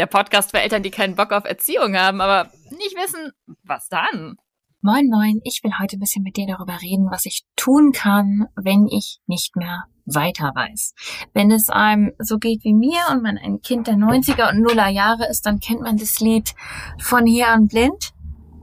der Podcast für Eltern, die keinen Bock auf Erziehung haben, aber nicht wissen, was dann. Moin, moin. Ich will heute ein bisschen mit dir darüber reden, was ich tun kann, wenn ich nicht mehr weiter weiß. Wenn es einem so geht wie mir und man ein Kind der 90er und Nuller Jahre ist, dann kennt man das Lied von hier an blind,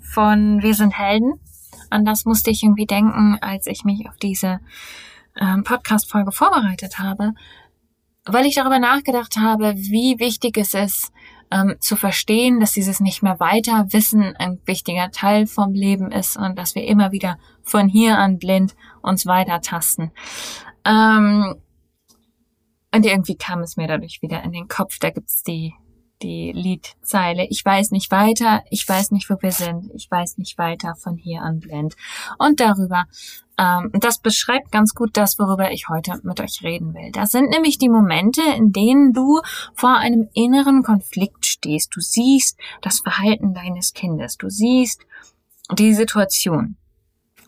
von Wir sind Helden. An das musste ich irgendwie denken, als ich mich auf diese ähm, Podcast-Folge vorbereitet habe, weil ich darüber nachgedacht habe, wie wichtig es ist, ähm, zu verstehen, dass dieses nicht mehr weiter Wissen ein wichtiger Teil vom Leben ist und dass wir immer wieder von hier an blind uns weiter tasten. Ähm, und irgendwie kam es mir dadurch wieder in den Kopf. Da gibt's die die Liedzeile. Ich weiß nicht weiter, ich weiß nicht, wo wir sind, ich weiß nicht weiter von hier an blind. Und darüber, ähm, das beschreibt ganz gut das, worüber ich heute mit euch reden will. Das sind nämlich die Momente, in denen du vor einem inneren Konflikt stehst. Du siehst das Verhalten deines Kindes, du siehst die Situation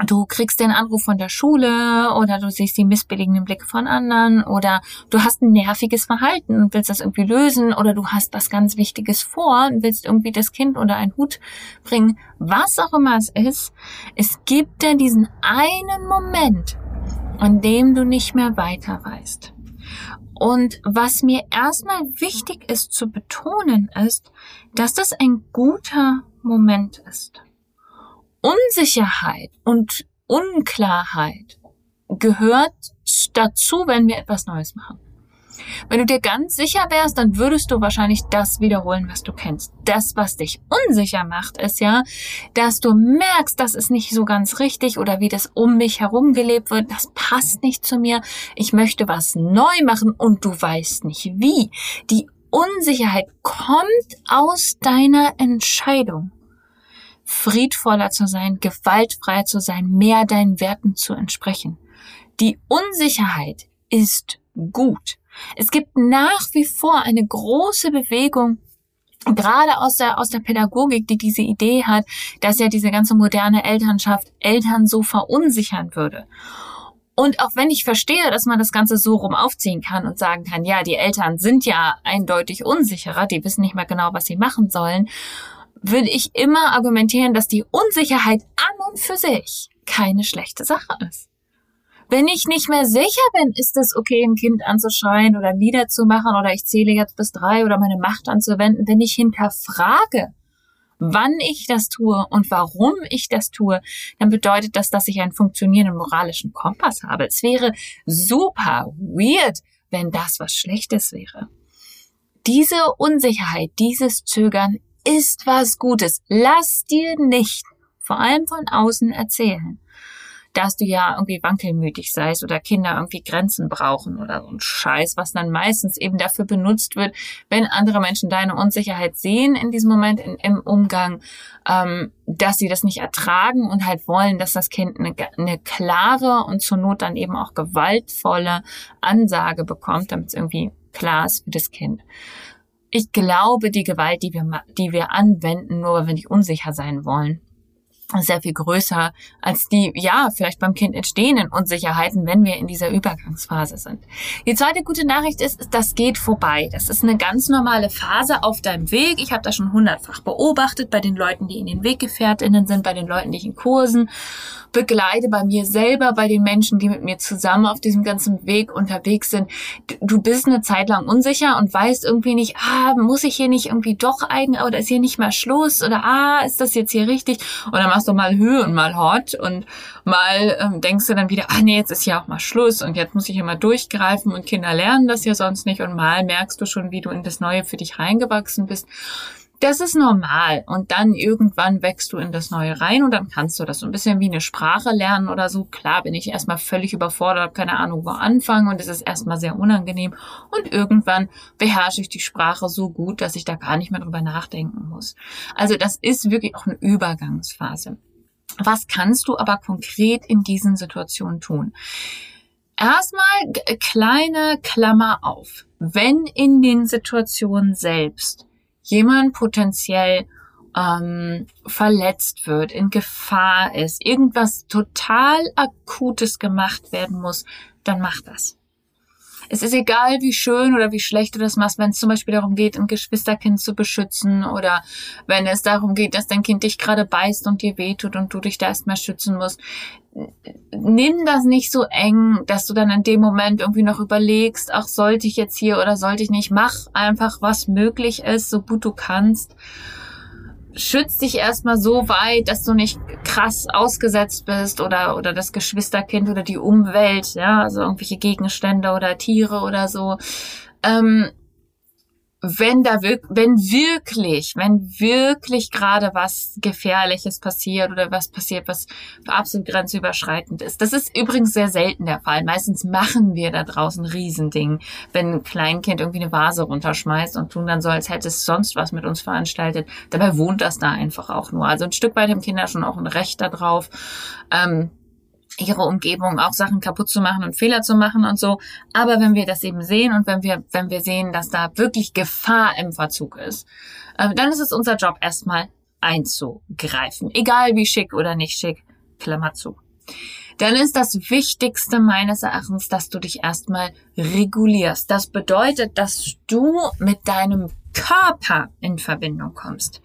du kriegst den Anruf von der Schule oder du siehst die missbilligenden Blicke von anderen oder du hast ein nerviges Verhalten und willst das irgendwie lösen oder du hast was ganz Wichtiges vor und willst irgendwie das Kind unter einen Hut bringen. Was auch immer es ist, es gibt ja diesen einen Moment, an dem du nicht mehr weiter weißt. Und was mir erstmal wichtig ist zu betonen, ist, dass das ein guter Moment ist. Unsicherheit und Unklarheit gehört dazu, wenn wir etwas Neues machen. Wenn du dir ganz sicher wärst, dann würdest du wahrscheinlich das wiederholen, was du kennst. Das, was dich unsicher macht, ist ja, dass du merkst, das ist nicht so ganz richtig oder wie das um mich herum gelebt wird, das passt nicht zu mir. Ich möchte was neu machen und du weißt nicht wie. Die Unsicherheit kommt aus deiner Entscheidung friedvoller zu sein, gewaltfreier zu sein, mehr deinen Werten zu entsprechen. Die Unsicherheit ist gut. Es gibt nach wie vor eine große Bewegung gerade aus der, aus der Pädagogik, die diese Idee hat, dass ja diese ganze moderne Elternschaft Eltern so verunsichern würde. Und auch wenn ich verstehe, dass man das Ganze so rum aufziehen kann und sagen kann, ja, die Eltern sind ja eindeutig unsicherer, die wissen nicht mehr genau, was sie machen sollen würde ich immer argumentieren, dass die Unsicherheit an und für sich keine schlechte Sache ist. Wenn ich nicht mehr sicher bin, ist es okay, ein Kind anzuschreien oder niederzumachen oder ich zähle jetzt bis drei oder meine Macht anzuwenden. Wenn ich hinterfrage, wann ich das tue und warum ich das tue, dann bedeutet das, dass ich einen funktionierenden moralischen Kompass habe. Es wäre super weird, wenn das was Schlechtes wäre. Diese Unsicherheit, dieses Zögern ist was Gutes. Lass dir nicht, vor allem von außen, erzählen, dass du ja irgendwie wankelmütig seist oder Kinder irgendwie Grenzen brauchen oder so ein Scheiß, was dann meistens eben dafür benutzt wird, wenn andere Menschen deine Unsicherheit sehen in diesem Moment in, im Umgang, ähm, dass sie das nicht ertragen und halt wollen, dass das Kind eine, eine klare und zur Not dann eben auch gewaltvolle Ansage bekommt, damit es irgendwie klar ist für das Kind. Ich glaube, die Gewalt, die wir, die wir anwenden, nur weil wir nicht unsicher sein wollen, sehr viel größer als die, ja, vielleicht beim Kind entstehenden Unsicherheiten, wenn wir in dieser Übergangsphase sind. Die zweite gute Nachricht ist, das geht vorbei. Das ist eine ganz normale Phase auf deinem Weg. Ich habe das schon hundertfach beobachtet bei den Leuten, die in den Weggefährtinnen sind, bei den Leuten, die ich in Kursen begleite, bei mir selber, bei den Menschen, die mit mir zusammen auf diesem ganzen Weg unterwegs sind. Du bist eine Zeit lang unsicher und weißt irgendwie nicht, ah, muss ich hier nicht irgendwie doch eigen oder ist hier nicht mal Schluss oder ah, ist das jetzt hier richtig? Dann machst du mal Höhe und mal Hot und mal ähm, denkst du dann wieder, ah nee, jetzt ist ja auch mal Schluss und jetzt muss ich immer durchgreifen und Kinder lernen das ja sonst nicht und mal merkst du schon, wie du in das Neue für dich reingewachsen bist das ist normal. Und dann irgendwann wächst du in das Neue rein und dann kannst du das so ein bisschen wie eine Sprache lernen oder so. Klar bin ich erstmal völlig überfordert, habe keine Ahnung, wo anfangen und es ist erstmal sehr unangenehm. Und irgendwann beherrsche ich die Sprache so gut, dass ich da gar nicht mehr drüber nachdenken muss. Also das ist wirklich auch eine Übergangsphase. Was kannst du aber konkret in diesen Situationen tun? Erstmal kleine Klammer auf. Wenn in den Situationen selbst jemand potenziell ähm, verletzt wird, in Gefahr ist, irgendwas total Akutes gemacht werden muss, dann mach das. Es ist egal, wie schön oder wie schlecht du das machst, wenn es zum Beispiel darum geht, ein Geschwisterkind zu beschützen oder wenn es darum geht, dass dein Kind dich gerade beißt und dir wehtut und du dich da erstmal schützen musst nimm das nicht so eng, dass du dann in dem Moment irgendwie noch überlegst, ach, sollte ich jetzt hier oder sollte ich nicht? Mach einfach, was möglich ist, so gut du kannst. Schütz dich erstmal so weit, dass du nicht krass ausgesetzt bist oder, oder das Geschwisterkind oder die Umwelt, ja, also irgendwelche Gegenstände oder Tiere oder so. Ähm, wenn da wirklich, wenn wirklich, wenn wirklich gerade was Gefährliches passiert oder was passiert, was absolut grenzüberschreitend ist. Das ist übrigens sehr selten der Fall. Meistens machen wir da draußen Riesending, wenn ein Kleinkind irgendwie eine Vase runterschmeißt und tun dann so, als hätte es sonst was mit uns veranstaltet. Dabei wohnt das da einfach auch nur. Also ein Stück weit haben Kinder schon auch ein Recht darauf. Ähm, ihre Umgebung auch Sachen kaputt zu machen und Fehler zu machen und so. Aber wenn wir das eben sehen und wenn wir, wenn wir sehen, dass da wirklich Gefahr im Verzug ist, äh, dann ist es unser Job erstmal einzugreifen. Egal wie schick oder nicht schick, Klammer zu. Dann ist das Wichtigste meines Erachtens, dass du dich erstmal regulierst. Das bedeutet, dass du mit deinem Körper in Verbindung kommst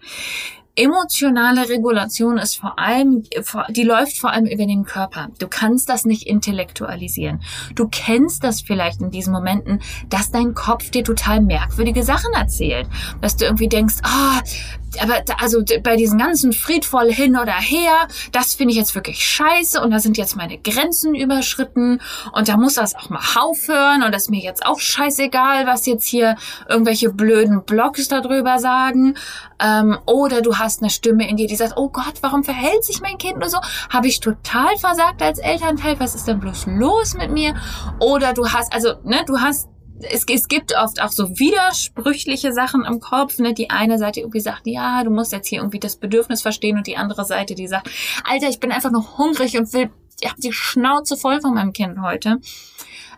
emotionale Regulation ist vor allem, die läuft vor allem über den Körper. Du kannst das nicht intellektualisieren. Du kennst das vielleicht in diesen Momenten, dass dein Kopf dir total merkwürdige Sachen erzählt. Dass du irgendwie denkst, ah, oh, aber also bei diesen ganzen friedvoll hin oder her, das finde ich jetzt wirklich scheiße und da sind jetzt meine Grenzen überschritten und da muss das auch mal aufhören und das ist mir jetzt auch scheißegal, was jetzt hier irgendwelche blöden Blogs darüber sagen. Ähm, oder du hast eine Stimme in dir, die sagt, oh Gott, warum verhält sich mein Kind nur so? Habe ich total versagt als Elternteil? Was ist denn bloß los mit mir? Oder du hast, also, ne, du hast es, es gibt oft auch so widersprüchliche Sachen im Kopf. Ne? Die eine Seite irgendwie sagt, ja, du musst jetzt hier irgendwie das Bedürfnis verstehen und die andere Seite, die sagt, Alter, ich bin einfach nur hungrig und will, ich habe die Schnauze voll von meinem Kind heute.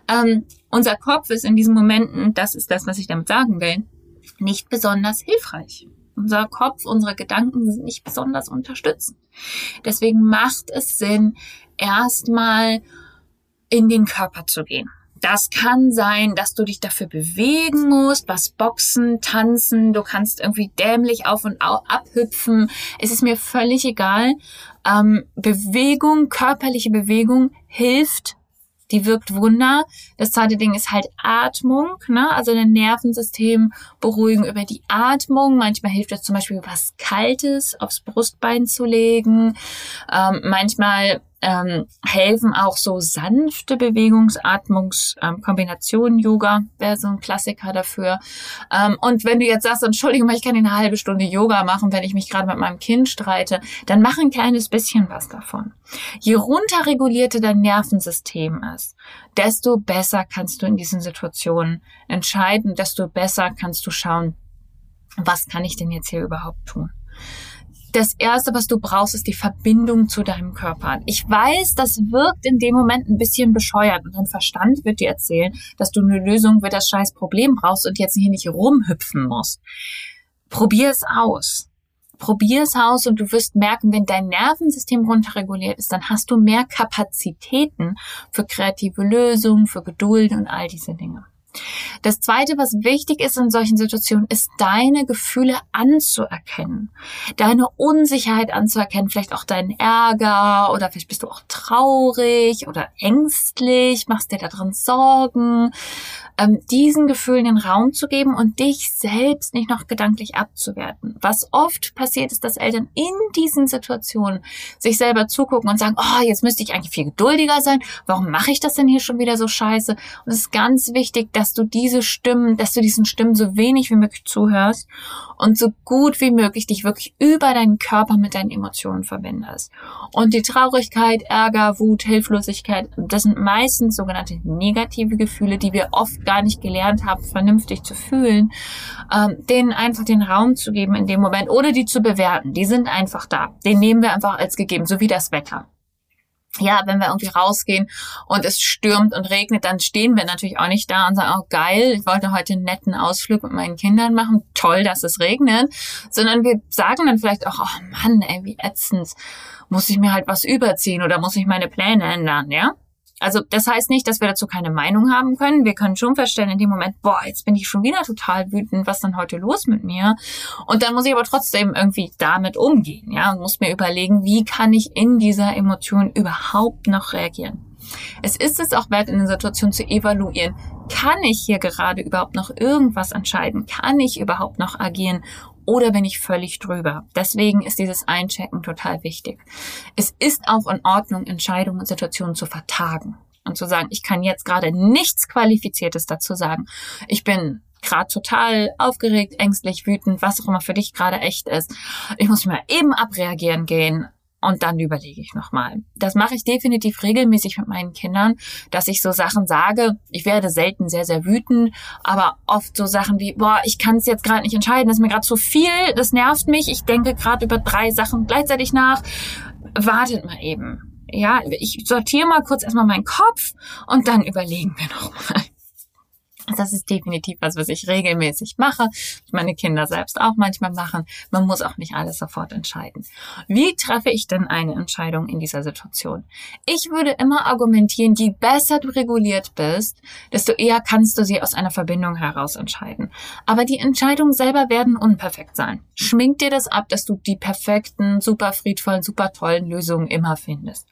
Ähm, unser Kopf ist in diesen Momenten, das ist das, was ich damit sagen will, nicht besonders hilfreich. Unser Kopf, unsere Gedanken sind nicht besonders unterstützend. Deswegen macht es Sinn, erstmal in den Körper zu gehen. Das kann sein, dass du dich dafür bewegen musst, was boxen, tanzen, du kannst irgendwie dämlich auf und abhüpfen. Es ist mir völlig egal. Ähm, Bewegung, körperliche Bewegung hilft die wirkt Wunder. Das zweite Ding ist halt Atmung, ne? also dein Nervensystem beruhigen über die Atmung. Manchmal hilft es zum Beispiel was Kaltes aufs Brustbein zu legen. Ähm, manchmal ähm, helfen auch so sanfte Bewegungsatmungskombinationen. Ähm, Yoga wäre so ein Klassiker dafür. Ähm, und wenn du jetzt sagst, Entschuldigung, ich kann eine halbe Stunde Yoga machen, wenn ich mich gerade mit meinem Kind streite, dann mach ein kleines bisschen was davon. Je runterregulierter dein Nervensystem ist, desto besser kannst du in diesen Situationen entscheiden, desto besser kannst du schauen, was kann ich denn jetzt hier überhaupt tun? Das erste, was du brauchst, ist die Verbindung zu deinem Körper. Ich weiß, das wirkt in dem Moment ein bisschen bescheuert und dein Verstand wird dir erzählen, dass du eine Lösung für das scheiß Problem brauchst und jetzt hier nicht rumhüpfen musst. Probier es aus. Probier es aus und du wirst merken, wenn dein Nervensystem runterreguliert ist, dann hast du mehr Kapazitäten für kreative Lösungen, für Geduld und all diese Dinge. Das Zweite, was wichtig ist in solchen Situationen, ist deine Gefühle anzuerkennen, deine Unsicherheit anzuerkennen, vielleicht auch deinen Ärger oder vielleicht bist du auch traurig oder ängstlich, machst dir daran Sorgen, ähm, diesen Gefühlen den Raum zu geben und dich selbst nicht noch gedanklich abzuwerten. Was oft passiert ist, dass Eltern in diesen Situationen sich selber zugucken und sagen, oh, jetzt müsste ich eigentlich viel geduldiger sein, warum mache ich das denn hier schon wieder so scheiße? Und es ist ganz wichtig, dass du diese Stimmen, dass du diesen Stimmen so wenig wie möglich zuhörst und so gut wie möglich dich wirklich über deinen Körper mit deinen Emotionen verbindest. Und die Traurigkeit, Ärger, Wut, Hilflosigkeit, das sind meistens sogenannte negative Gefühle, die wir oft gar nicht gelernt haben, vernünftig zu fühlen, ähm, denen einfach den Raum zu geben in dem Moment oder die zu bewerten. Die sind einfach da. Den nehmen wir einfach als gegeben, so wie das Wetter ja, wenn wir irgendwie rausgehen und es stürmt und regnet, dann stehen wir natürlich auch nicht da und sagen, oh geil, ich wollte heute einen netten Ausflug mit meinen Kindern machen, toll, dass es regnet, sondern wir sagen dann vielleicht auch, oh Mann, ey, wie ätzend, muss ich mir halt was überziehen oder muss ich meine Pläne ändern, ja? Also das heißt nicht, dass wir dazu keine Meinung haben können. Wir können schon feststellen in dem Moment, boah, jetzt bin ich schon wieder total wütend, was dann heute los mit mir? Und dann muss ich aber trotzdem irgendwie damit umgehen, ja, und muss mir überlegen, wie kann ich in dieser Emotion überhaupt noch reagieren? Es ist es auch wert, in der Situation zu evaluieren, kann ich hier gerade überhaupt noch irgendwas entscheiden? Kann ich überhaupt noch agieren? Oder bin ich völlig drüber? Deswegen ist dieses Einchecken total wichtig. Es ist auch in Ordnung, Entscheidungen und Situationen zu vertagen und zu sagen, ich kann jetzt gerade nichts Qualifiziertes dazu sagen. Ich bin gerade total aufgeregt, ängstlich, wütend, was auch immer für dich gerade echt ist. Ich muss mich mal eben abreagieren gehen und dann überlege ich nochmal. Das mache ich definitiv regelmäßig mit meinen Kindern, dass ich so Sachen sage. Ich werde selten sehr, sehr wütend, aber oft so Sachen wie, boah, ich kann es jetzt gerade nicht entscheiden, das ist mir gerade zu viel, das nervt mich, ich denke gerade über drei Sachen gleichzeitig nach. Wartet mal eben. Ja, ich sortiere mal kurz erstmal meinen Kopf und dann überlegen wir nochmal. Das ist definitiv was, was ich regelmäßig mache. Meine Kinder selbst auch manchmal machen. Man muss auch nicht alles sofort entscheiden. Wie treffe ich denn eine Entscheidung in dieser Situation? Ich würde immer argumentieren, je besser du reguliert bist, desto eher kannst du sie aus einer Verbindung heraus entscheiden. Aber die Entscheidungen selber werden unperfekt sein. Schmink dir das ab, dass du die perfekten, super friedvollen, super tollen Lösungen immer findest.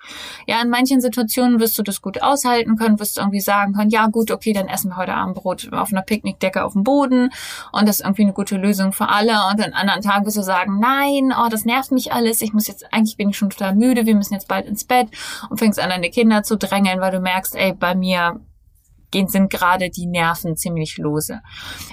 Ja, in manchen Situationen wirst du das gut aushalten können, wirst du irgendwie sagen können, ja gut, okay, dann essen wir heute Abend Brot auf einer Picknickdecke auf dem Boden und das ist irgendwie eine gute Lösung für alle. Und an anderen Tagen wirst du sagen, nein, oh, das nervt mich alles. Ich muss jetzt, eigentlich bin ich schon total müde. Wir müssen jetzt bald ins Bett und fängst an, deine Kinder zu drängeln, weil du merkst, ey, bei mir gehen sind gerade die Nerven ziemlich lose.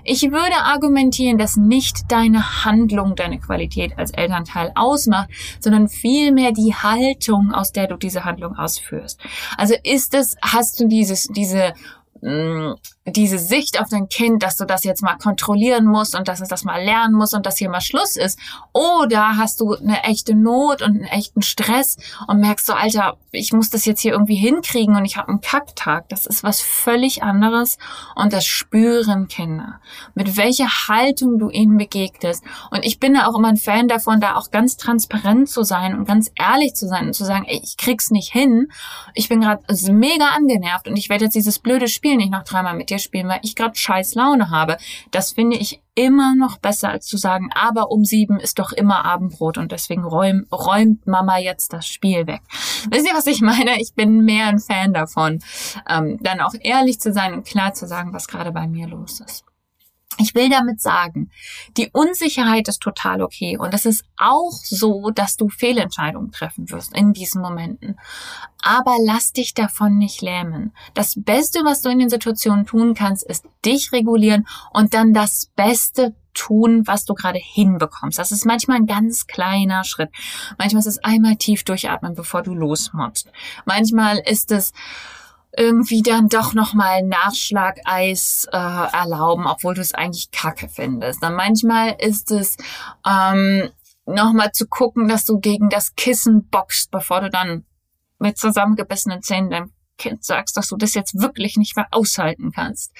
Ich würde argumentieren, dass nicht deine Handlung deine Qualität als Elternteil ausmacht, sondern vielmehr die Haltung, aus der du diese Handlung ausführst. Also ist es, hast du dieses, diese Mm, diese Sicht auf dein Kind, dass du das jetzt mal kontrollieren musst und dass es das mal lernen muss und dass hier mal Schluss ist. Oder hast du eine echte Not und einen echten Stress und merkst so, Alter, ich muss das jetzt hier irgendwie hinkriegen und ich habe einen Kacktag. Das ist was völlig anderes und das spüren Kinder. Mit welcher Haltung du ihnen begegnest. Und ich bin da auch immer ein Fan davon, da auch ganz transparent zu sein und ganz ehrlich zu sein und zu sagen, ey, ich krieg's nicht hin. Ich bin gerade mega angenervt und ich werde jetzt dieses blöde Spiel nicht noch dreimal mit dir spielen, weil ich gerade scheiß Laune habe. Das finde ich immer noch besser, als zu sagen, aber um sieben ist doch immer Abendbrot und deswegen räum, räumt Mama jetzt das Spiel weg. Wisst ihr, was ich meine? Ich bin mehr ein Fan davon, ähm, dann auch ehrlich zu sein und klar zu sagen, was gerade bei mir los ist. Ich will damit sagen, die Unsicherheit ist total okay und es ist auch so, dass du Fehlentscheidungen treffen wirst in diesen Momenten. Aber lass dich davon nicht lähmen. Das Beste, was du in den Situationen tun kannst, ist dich regulieren und dann das Beste tun, was du gerade hinbekommst. Das ist manchmal ein ganz kleiner Schritt. Manchmal ist es einmal tief durchatmen, bevor du losmotzt. Manchmal ist es irgendwie dann doch nochmal Nachschlageis äh, erlauben, obwohl du es eigentlich kacke findest. Dann manchmal ist es ähm, nochmal zu gucken, dass du gegen das Kissen boxst, bevor du dann mit zusammengebissenen Zähnen deinem Kind sagst, dass du das jetzt wirklich nicht mehr aushalten kannst.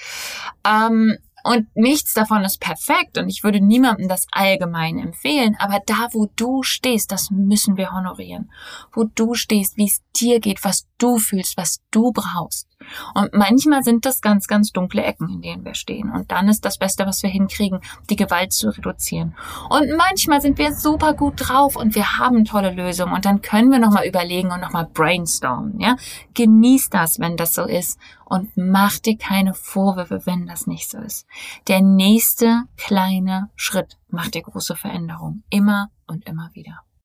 Ähm, und nichts davon ist perfekt und ich würde niemandem das allgemein empfehlen, aber da, wo du stehst, das müssen wir honorieren. Wo du stehst, wie es dir geht, was du fühlst, was du brauchst. Und manchmal sind das ganz, ganz dunkle Ecken, in denen wir stehen. Und dann ist das Beste, was wir hinkriegen, die Gewalt zu reduzieren. Und manchmal sind wir super gut drauf und wir haben tolle Lösungen. Und dann können wir nochmal überlegen und nochmal brainstormen. Ja? Genieß das, wenn das so ist. Und mach dir keine Vorwürfe, wenn das nicht so ist. Der nächste kleine Schritt macht dir große Veränderung. Immer und immer wieder.